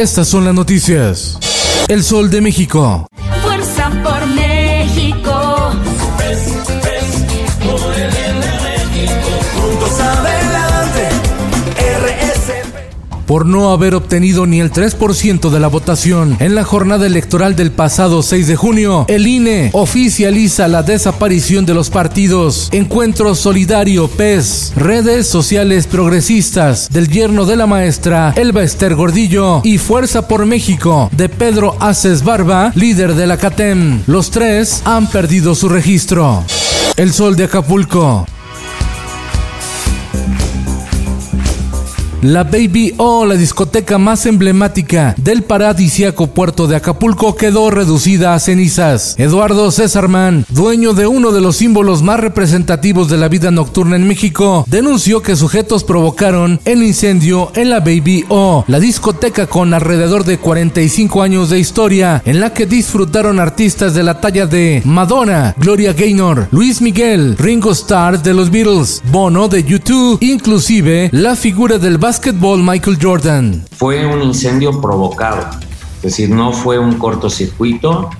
Estas son las noticias. El Sol de México. Fuerza por por no haber obtenido ni el 3% de la votación en la jornada electoral del pasado 6 de junio, el INE oficializa la desaparición de los partidos Encuentro Solidario PES, redes sociales progresistas del yerno de la maestra Elba Ester Gordillo y Fuerza por México de Pedro Aces Barba, líder de la CATEM. Los tres han perdido su registro. El Sol de Acapulco. La Baby O, la discoteca más emblemática del paradisiaco puerto de Acapulco, quedó reducida a cenizas. Eduardo Césarman, dueño de uno de los símbolos más representativos de la vida nocturna en México, denunció que sujetos provocaron el incendio en la Baby O, la discoteca con alrededor de 45 años de historia, en la que disfrutaron artistas de la talla de Madonna, Gloria Gaynor, Luis Miguel, Ringo Starr de los Beatles, Bono de U2, inclusive la figura del básquetbol Michael Jordan. fue un incendio provocado, es decir, no fue un cortocircuito.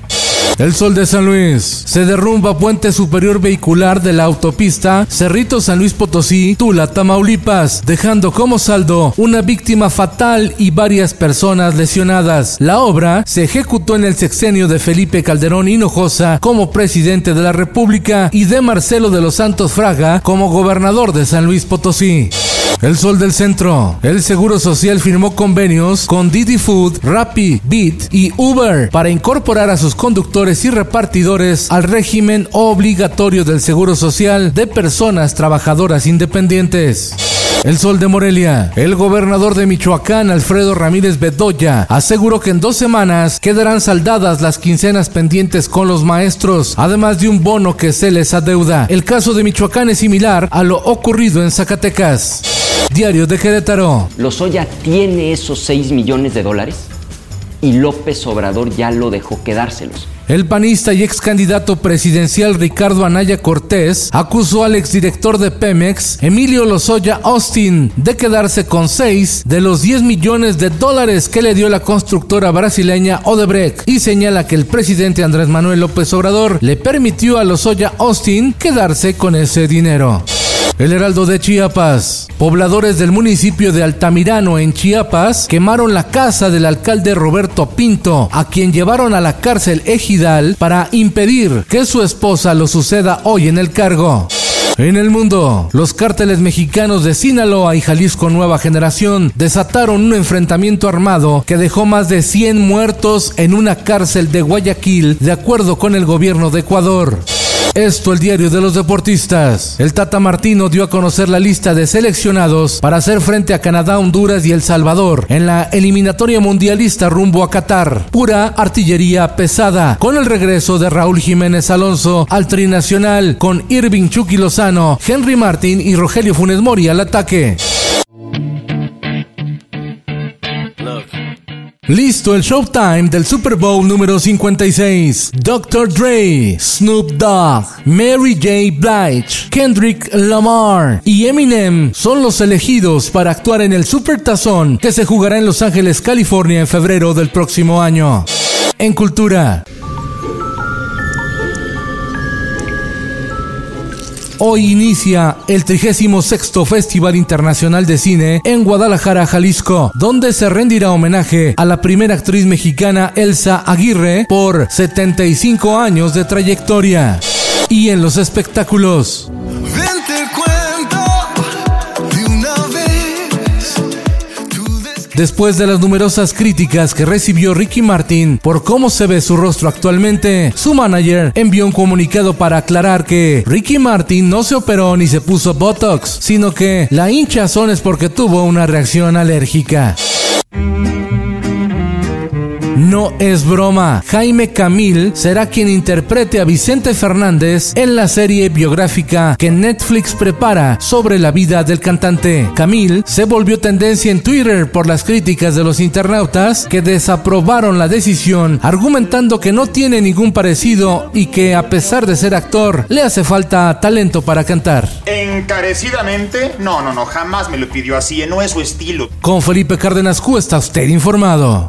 El Sol de San Luis. Se derrumba puente superior vehicular de la autopista Cerrito San Luis Potosí, Tula, Tamaulipas, dejando como saldo una víctima fatal y varias personas lesionadas. La obra se ejecutó en el sexenio de Felipe Calderón Hinojosa como presidente de la República y de Marcelo de los Santos Fraga como gobernador de San Luis Potosí. El Sol del Centro. El Seguro Social firmó convenios con Didi Food, Rappi, Bit y Uber para incorporar a sus conductores y repartidores al régimen obligatorio del Seguro Social de personas trabajadoras independientes. El Sol de Morelia. El gobernador de Michoacán, Alfredo Ramírez Bedoya, aseguró que en dos semanas quedarán saldadas las quincenas pendientes con los maestros, además de un bono que se les adeuda. El caso de Michoacán es similar a lo ocurrido en Zacatecas. Diario de Querétaro. Lozoya tiene esos 6 millones de dólares y López Obrador ya lo dejó quedárselos. El panista y ex candidato presidencial Ricardo Anaya Cortés acusó al exdirector de Pemex, Emilio Lozoya Austin, de quedarse con 6 de los 10 millones de dólares que le dio la constructora brasileña Odebrecht y señala que el presidente Andrés Manuel López Obrador le permitió a Lozoya Austin quedarse con ese dinero. El Heraldo de Chiapas. Pobladores del municipio de Altamirano en Chiapas quemaron la casa del alcalde Roberto Pinto, a quien llevaron a la cárcel ejidal para impedir que su esposa lo suceda hoy en el cargo. En el mundo, los cárteles mexicanos de Sinaloa y Jalisco Nueva Generación desataron un enfrentamiento armado que dejó más de 100 muertos en una cárcel de Guayaquil, de acuerdo con el gobierno de Ecuador. Esto el diario de los deportistas. El Tata Martino dio a conocer la lista de seleccionados para hacer frente a Canadá, Honduras y El Salvador en la eliminatoria mundialista rumbo a Qatar. Pura artillería pesada, con el regreso de Raúl Jiménez Alonso al trinacional, con Irving Chucky Lozano, Henry Martin y Rogelio Funes Mori al ataque. Listo el Showtime del Super Bowl número 56. Dr. Dre, Snoop Dogg, Mary J. Blige, Kendrick Lamar y Eminem son los elegidos para actuar en el Super Tazón que se jugará en Los Ángeles, California en febrero del próximo año. En cultura. Hoy inicia el 36 Festival Internacional de Cine en Guadalajara, Jalisco, donde se rendirá homenaje a la primera actriz mexicana Elsa Aguirre por 75 años de trayectoria. Y en los espectáculos. Después de las numerosas críticas que recibió Ricky Martin por cómo se ve su rostro actualmente, su manager envió un comunicado para aclarar que Ricky Martin no se operó ni se puso Botox, sino que la hinchazón es porque tuvo una reacción alérgica. No es broma. Jaime Camil será quien interprete a Vicente Fernández en la serie biográfica que Netflix prepara sobre la vida del cantante. Camil se volvió tendencia en Twitter por las críticas de los internautas que desaprobaron la decisión argumentando que no tiene ningún parecido y que a pesar de ser actor le hace falta talento para cantar. Encarecidamente, no, no, no, jamás me lo pidió así, no es su estilo. Con Felipe Cárdenas Q está usted informado.